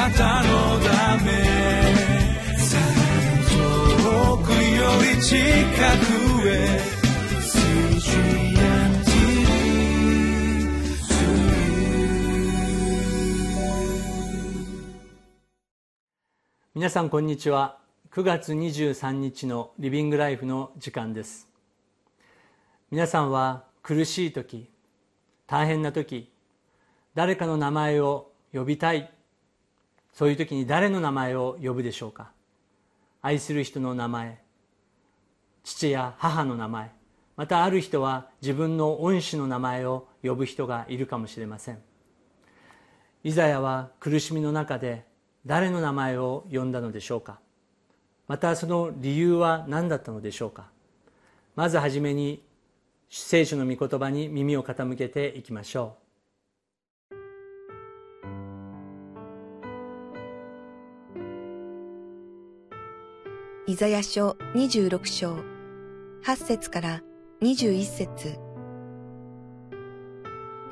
なたのため遠くより近くへ皆さんこんにちは。9月23日のリビングライフの時間です。皆さんは苦しい時大変な時誰かの名前を呼びたいそういう時に誰の名前を呼ぶでしょうか？愛する人の名前父や母の名前またある人は自分の恩師の名前を呼ぶ人がいるかもしれません。イザヤは苦しみの中で誰の名前を呼んだのでしょうか？またその理由は何だったのでしょうか？まずはじめに聖書の御言葉に耳を傾けていきましょう。イザヤ書26章8節から21節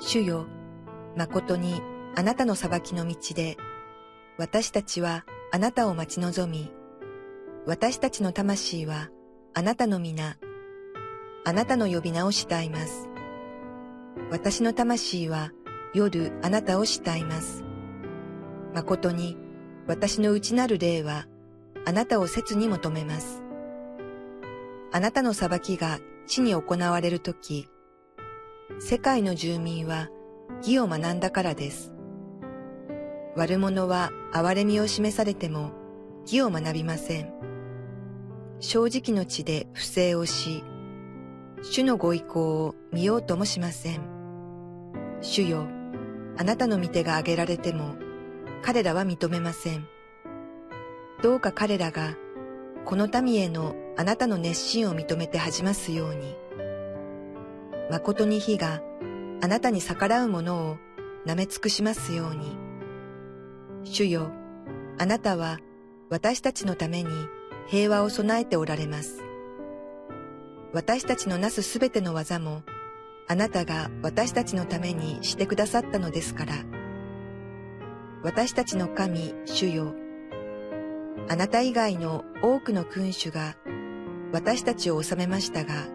主よ、誠にあなたの裁きの道で私たちはあなたを待ち望み、私たちの魂はあなたの皆、あなたの呼び名を慕います。私の魂は夜あなたを慕います。誠に私の内なる霊はあなたを切に求めます。あなたの裁きが地に行われるとき、世界の住民は義を学んだからです。悪者は憐れみを示されても義を学びません。正直の地で不正をし、主のご意向を見ようともしません。主よ、あなたの御手が挙げられても、彼らは認めません。どうか彼らが、この民へのあなたの熱心を認めて恥じますように。誠に火があなたに逆らう者を舐め尽くしますように。主よ、あなたは私たちのために平和を備えておられます。私たちのなすすべての技も、あなたが私たちのためにしてくださったのですから。私たちの神、主よ、あなた以外の多くの君主が私たちを治めましたが、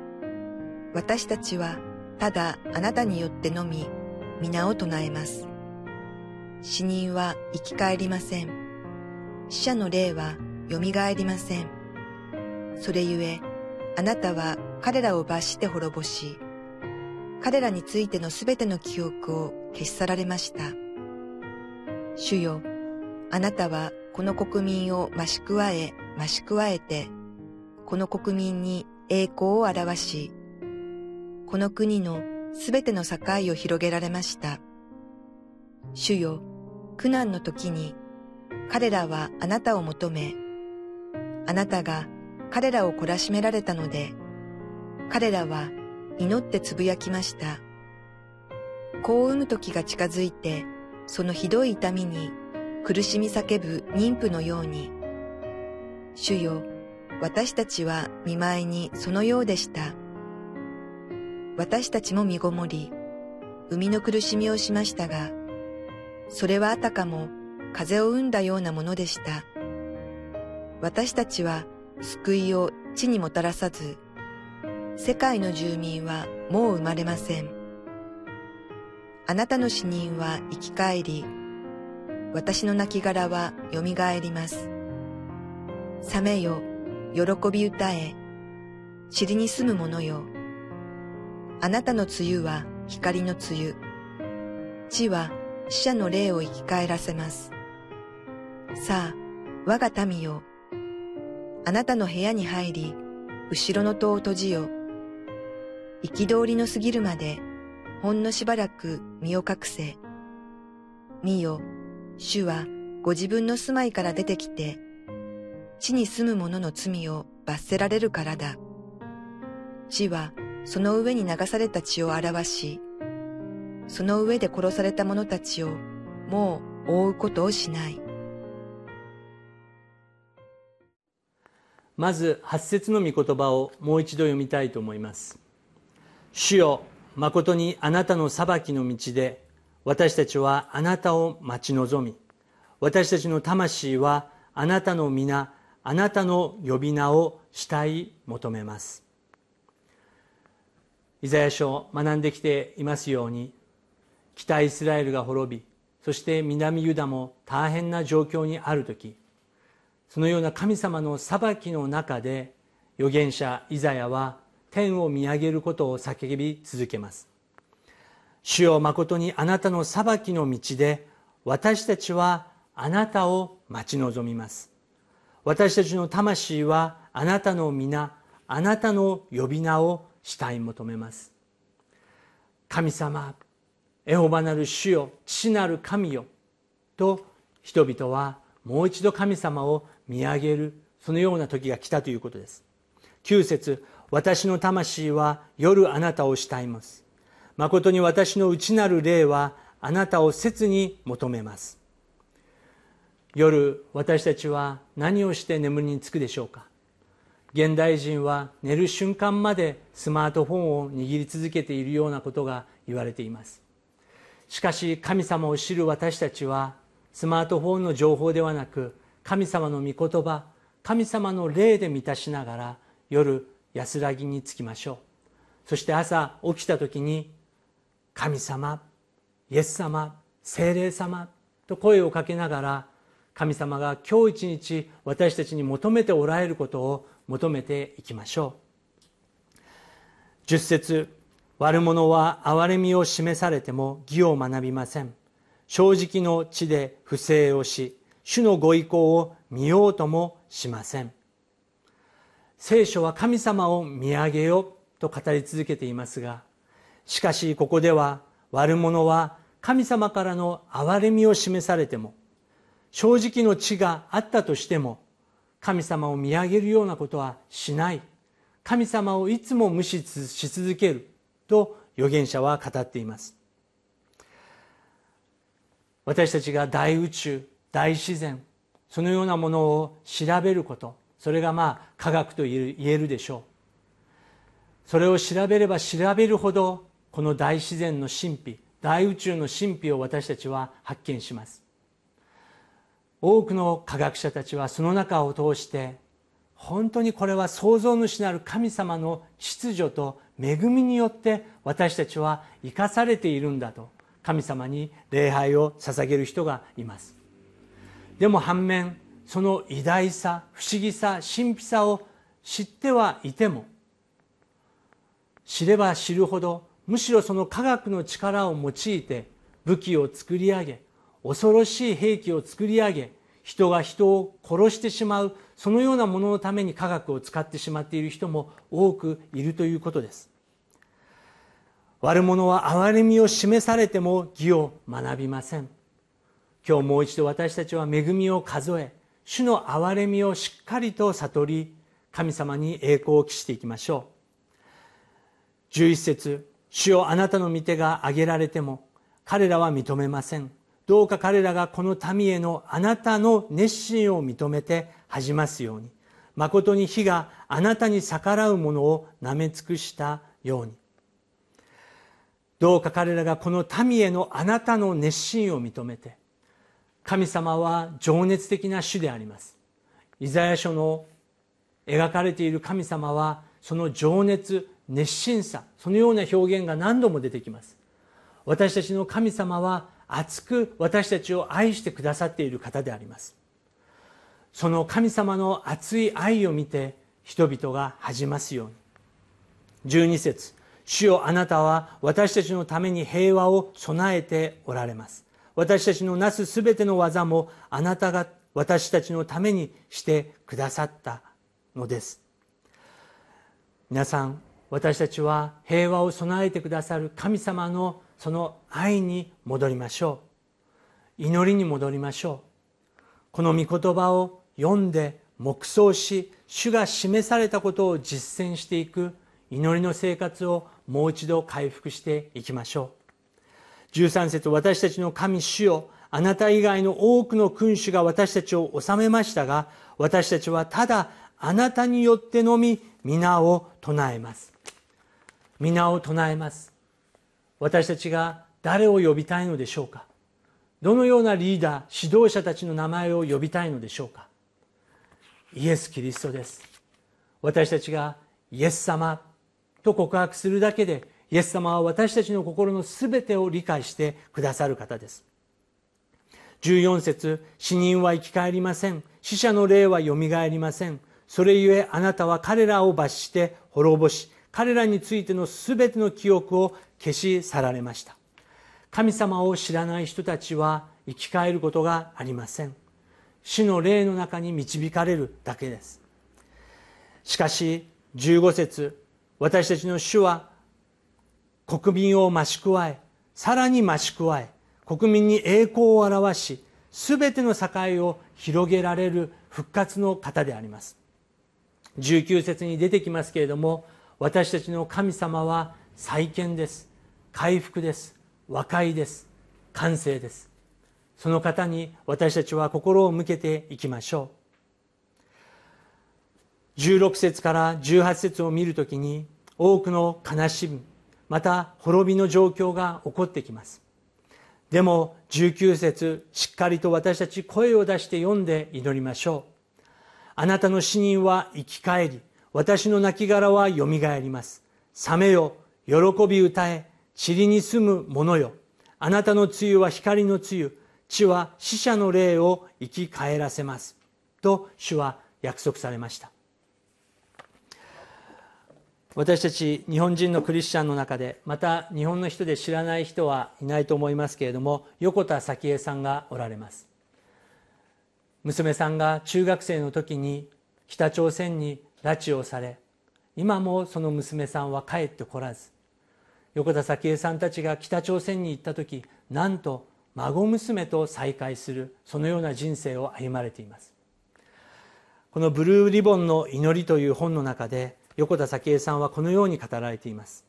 私たちはただあなたによってのみ皆を唱えます。死人は生き返りません。死者の霊は蘇りません。それゆえ、あなたは彼らを罰して滅ぼし、彼らについてのすべての記憶を消し去られました。主よ、あなたはこの国民を増し加え、増し加えて、この国民に栄光を表し、この国のすべての境を広げられました。主よ、苦難の時に彼らはあなたを求め、あなたが彼らを懲らしめられたので、彼らは祈ってつぶやきました。子を産む時が近づいて、そのひどい痛みに苦しみ叫ぶ妊婦のように、主よ、私たちは見舞いにそのようでした。私たちも身ごもり、生みの苦しみをしましたが、それはあたかも風を生んだようなものでした。私たちは救いを地にもたらさず、世界の住民はもう生まれません。あなたの死人は生き返り、私の亡骸は蘇ります。覚めよ、喜び歌え、塵に住む者よ。あなたの梅雨は光の梅雨。地は死者の霊を生き返らせます。さあ、我が民よ。あなたの部屋に入り、後ろの戸を閉じよ。憤りの過ぎるまで、ほんのしばらく身を隠せ。見よ、主はご自分の住まいから出てきて、地に住む者の罪を罰せられるからだ。地はその上に流された血を表し、その上で殺された者たちをもう覆うことをしない。まず8節の御言葉をもう一度読みたいと思います。主よ、誠にあなたの裁きの道で私たちはあなたを待ち望み、私たちの魂はあなたの皆あなたの呼び名を慕い求めます。イザヤ書を学んできていますように北イスラエルが滅びそして南ユダも大変な状況にある時そのような神様の裁きの中で預言者イザヤは天を見上げることを叫び続けます。主よ誠にあなたの裁きの道で私たちはあなたを待ち望みます。私たちの魂はあなたの皆あなたの呼び名を慕い求めます。神様エホバなる主よ父なる神よと人々はもう一度神様を見上げるそのような時が来たということです。9節私の魂は夜あなたを慕います。誠に私の内なる霊はあなたを切に求めます。夜私たちは何をして眠りにつくでしょうか。現代人は寝る瞬間までスマートフォンを握り続けているようなことが言われています。しかし神様を知る私たちはスマートフォンの情報ではなく神様の御言葉神様の霊で満たしながら夜安らぎにつきましょう。そして朝起きた時に神様イエス様精霊様と声をかけながら神様が今日一日私たちに求めておられることを求めていきましょう。十節悪者は憐れみを示されても義を学びません。正直の地で不正をし主のご意向を見ようともしません。聖書は神様を見上げよと語り続けていますがしかしここでは悪者は神様からの憐れみを示されても正直の地があったとしても神様を見上げるようなことはしない。神様をいつも無視し続ける。と預言者は語っています。私たちが大宇宙大自然そのようなものを調べることそれがまあ科学と言えるでしょう。それを調べれば調べるほどこの大自然の神秘大宇宙の神秘を私たちは発見します。多くの科学者たちはその中を通して本当にこれは創造主なる神様の秩序と恵みによって私たちは生かされているんだと神様に礼拝を捧げる人がいます。でも反面その偉大さ不思議さ神秘さを知ってはいても知れば知るほどむしろその科学の力を用いて武器を作り上げ恐ろしい兵器を作り上げ人が人を殺してしまうそのようなもののために科学を使ってしまっている人も多くいるということです。悪者は憐れみを示されても義を学びません。今日もう一度私たちは恵みを数え主の憐れみをしっかりと悟り神様に栄光を期していきましょう。11節主よあなたの御手が挙げられても彼らは認めません。どうか彼らがこの民へのあなたの熱心を認めて恥じますように。誠に火があなたに逆らう者をなめ尽くしたように。どうか彼らがこの民へのあなたの熱心を認めて神様は情熱的な主であります。イザヤ書の描かれている神様はその情熱熱心さそのような表現が何度も出てきます。私たちの神様は熱く私たちを愛してくださっている方であります。その神様の熱い愛を見て人々が恥じますように。12節主よあなたは私たちのために平和を備えておられます。私たちのなすすべての技もあなたが私たちのためにしてくださったのです。皆さん私たちは平和を備えてくださる神様のその愛に戻りましょう。祈りに戻りましょう。この御言葉を読んで黙想し主が示されたことを実践していく祈りの生活をもう一度回復していきましょう。13節私たちの神主よあなた以外の多くの君主が私たちを治めましたが私たちはただあなたによってのみ皆を唱えます。皆を唱えます。私たちが誰を呼びたいのでしょうか？どのようなリーダー指導者たちの名前を呼びたいのでしょうか？イエス・キリストです。私たちがイエス様と告白するだけでイエス様は私たちの心のすべてを理解してくださる方です。14節死人は生き返りません。死者の霊はよみがえりません。それゆえあなたは彼らを罰して滅ぼし彼らについてのすべての記憶を消し去られました。神様を知らない人たちは生き返ることがありません。死の霊の中に導かれるだけです。しかし15節私たちの主は国民を増し加えさらに増し加え国民に栄光を表し全ての境を広げられる復活の方であります。19節に出てきますけれども私たちの神様は再建です。回復です。和解です。完成です。その方に私たちは心を向けていきましょう。16節から18節を見るときに多くの悲しみまた滅びの状況が起こってきます。でも19節しっかりと私たち声を出して読んで祈りましょう。あなたの死人は生き返り私の亡骸はよみがえります。覚めよ。喜び歌え。塵に住む者よ。あなたの梅雨は光の梅雨。地は死者の霊を生き返らせます。と主は約束されました。私たち日本人のクリスチャンの中でまた日本の人で知らない人はいないと思いますけれども横田早紀江さんがおられます。娘さんが中学生の時に北朝鮮に拉致をされ今もその娘さんは帰ってこらず横田早紀江さんたちが北朝鮮に行った時なんと孫娘と再会するそのような人生を歩まれています。この「ブルーリボンの祈り」という本の中で横田早紀江さんはこのように語られています。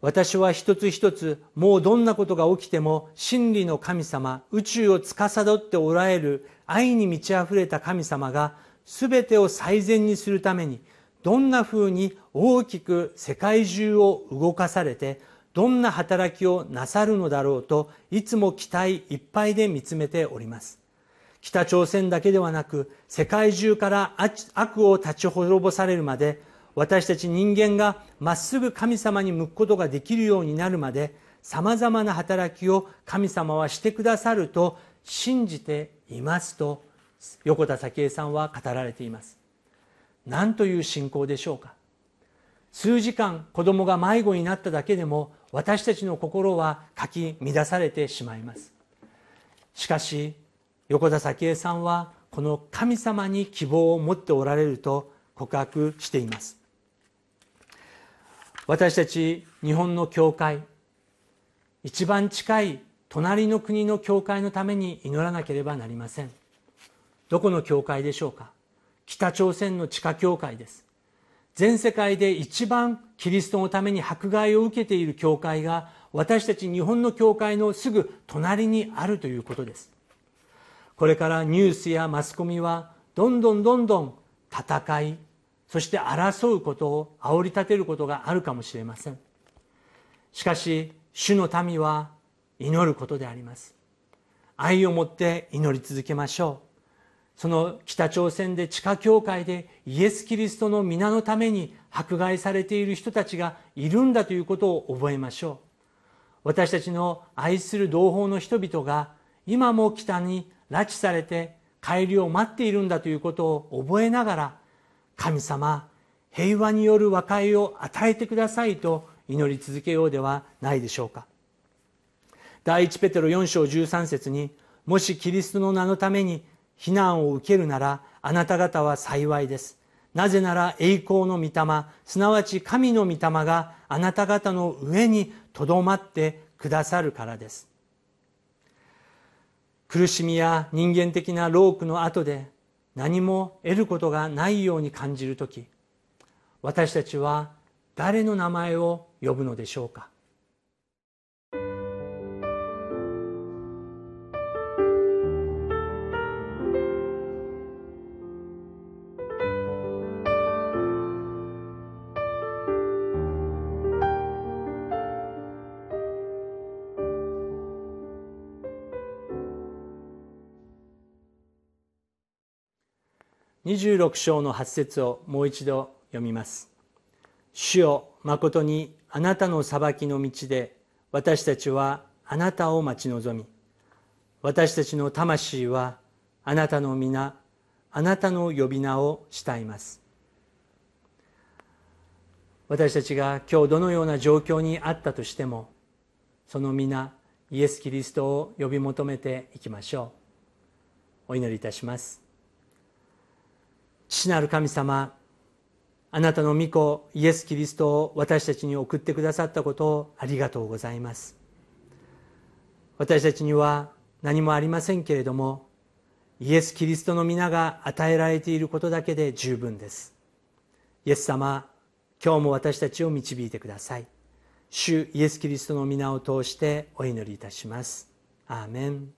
私は一つ一つもうどんなことが起きても真理の神様宇宙を司っておられる愛に満ち溢れた神様が全てを最善にするためにどんなふうに大きく世界中を動かされてどんな働きをなさるのだろうといつも期待いっぱいで見つめております。北朝鮮だけではなく世界中から悪を立ち滅ぼされるまで私たち人間がまっすぐ神様に向くことができるようになるまでさまざまな働きを神様はしてくださると信じていますと横田早紀江さんは語られています。何という信仰でしょうか？数時間子供が迷子になっただけでも私たちの心はかき乱されてしまいます。しかし横田早紀江さんはこの神様に希望を持っておられると告白しています。私たち日本の教会一番近い隣の国の教会のために祈らなければなりません。どこの教会でしょうか？北朝鮮の地下教会です。全世界で一番キリストのために迫害を受けている教会が私たち日本の教会のすぐ隣にあるということです。これからニュースやマスコミはどんどんどんどん戦いそして争うことを煽り立てることがあるかもしれません。しかし主の民は祈ることであります。愛を持って祈り続けましょう。その北朝鮮で地下教会でイエス・キリストの皆のために迫害されている人たちがいるんだということを覚えましょう。私たちの愛する同胞の人々が今も北に拉致されて帰りを待っているんだということを覚えながら神様平和による和解を与えてくださいと祈り続けようではないでしょうか。第一ペテロ4章13節にもしキリストの名のために非難を受けるならあなた方は幸いです。なぜなら栄光の御霊すなわち神の御霊があなた方の上にとどまってくださるからです。苦しみや人間的な労苦の後で何も得ることがないように感じる時私たちは誰の名前を呼ぶのでしょうか？26章の8節をもう一度読みます。主よ誠にあなたの裁きの道で私たちはあなたを待ち望み。私たちの魂はあなたの皆あなたの呼び名を慕います。私たちが今日どのような状況にあったとしてもその皆イエス・キリストを呼び求めていきましょう。お祈りいたします。父なる神様あなたの御子イエス・キリストを私たちに送ってくださったことをありがとうございます。私たちには何もありませんけれどもイエス・キリストの皆が与えられていることだけで十分です。イエス様今日も私たちを導いてください。主イエス・キリストの皆を通してお祈りいたします。アーメン。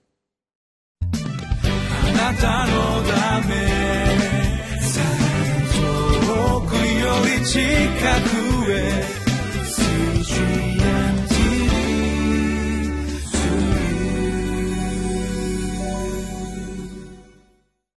あなたのため。り近くへ。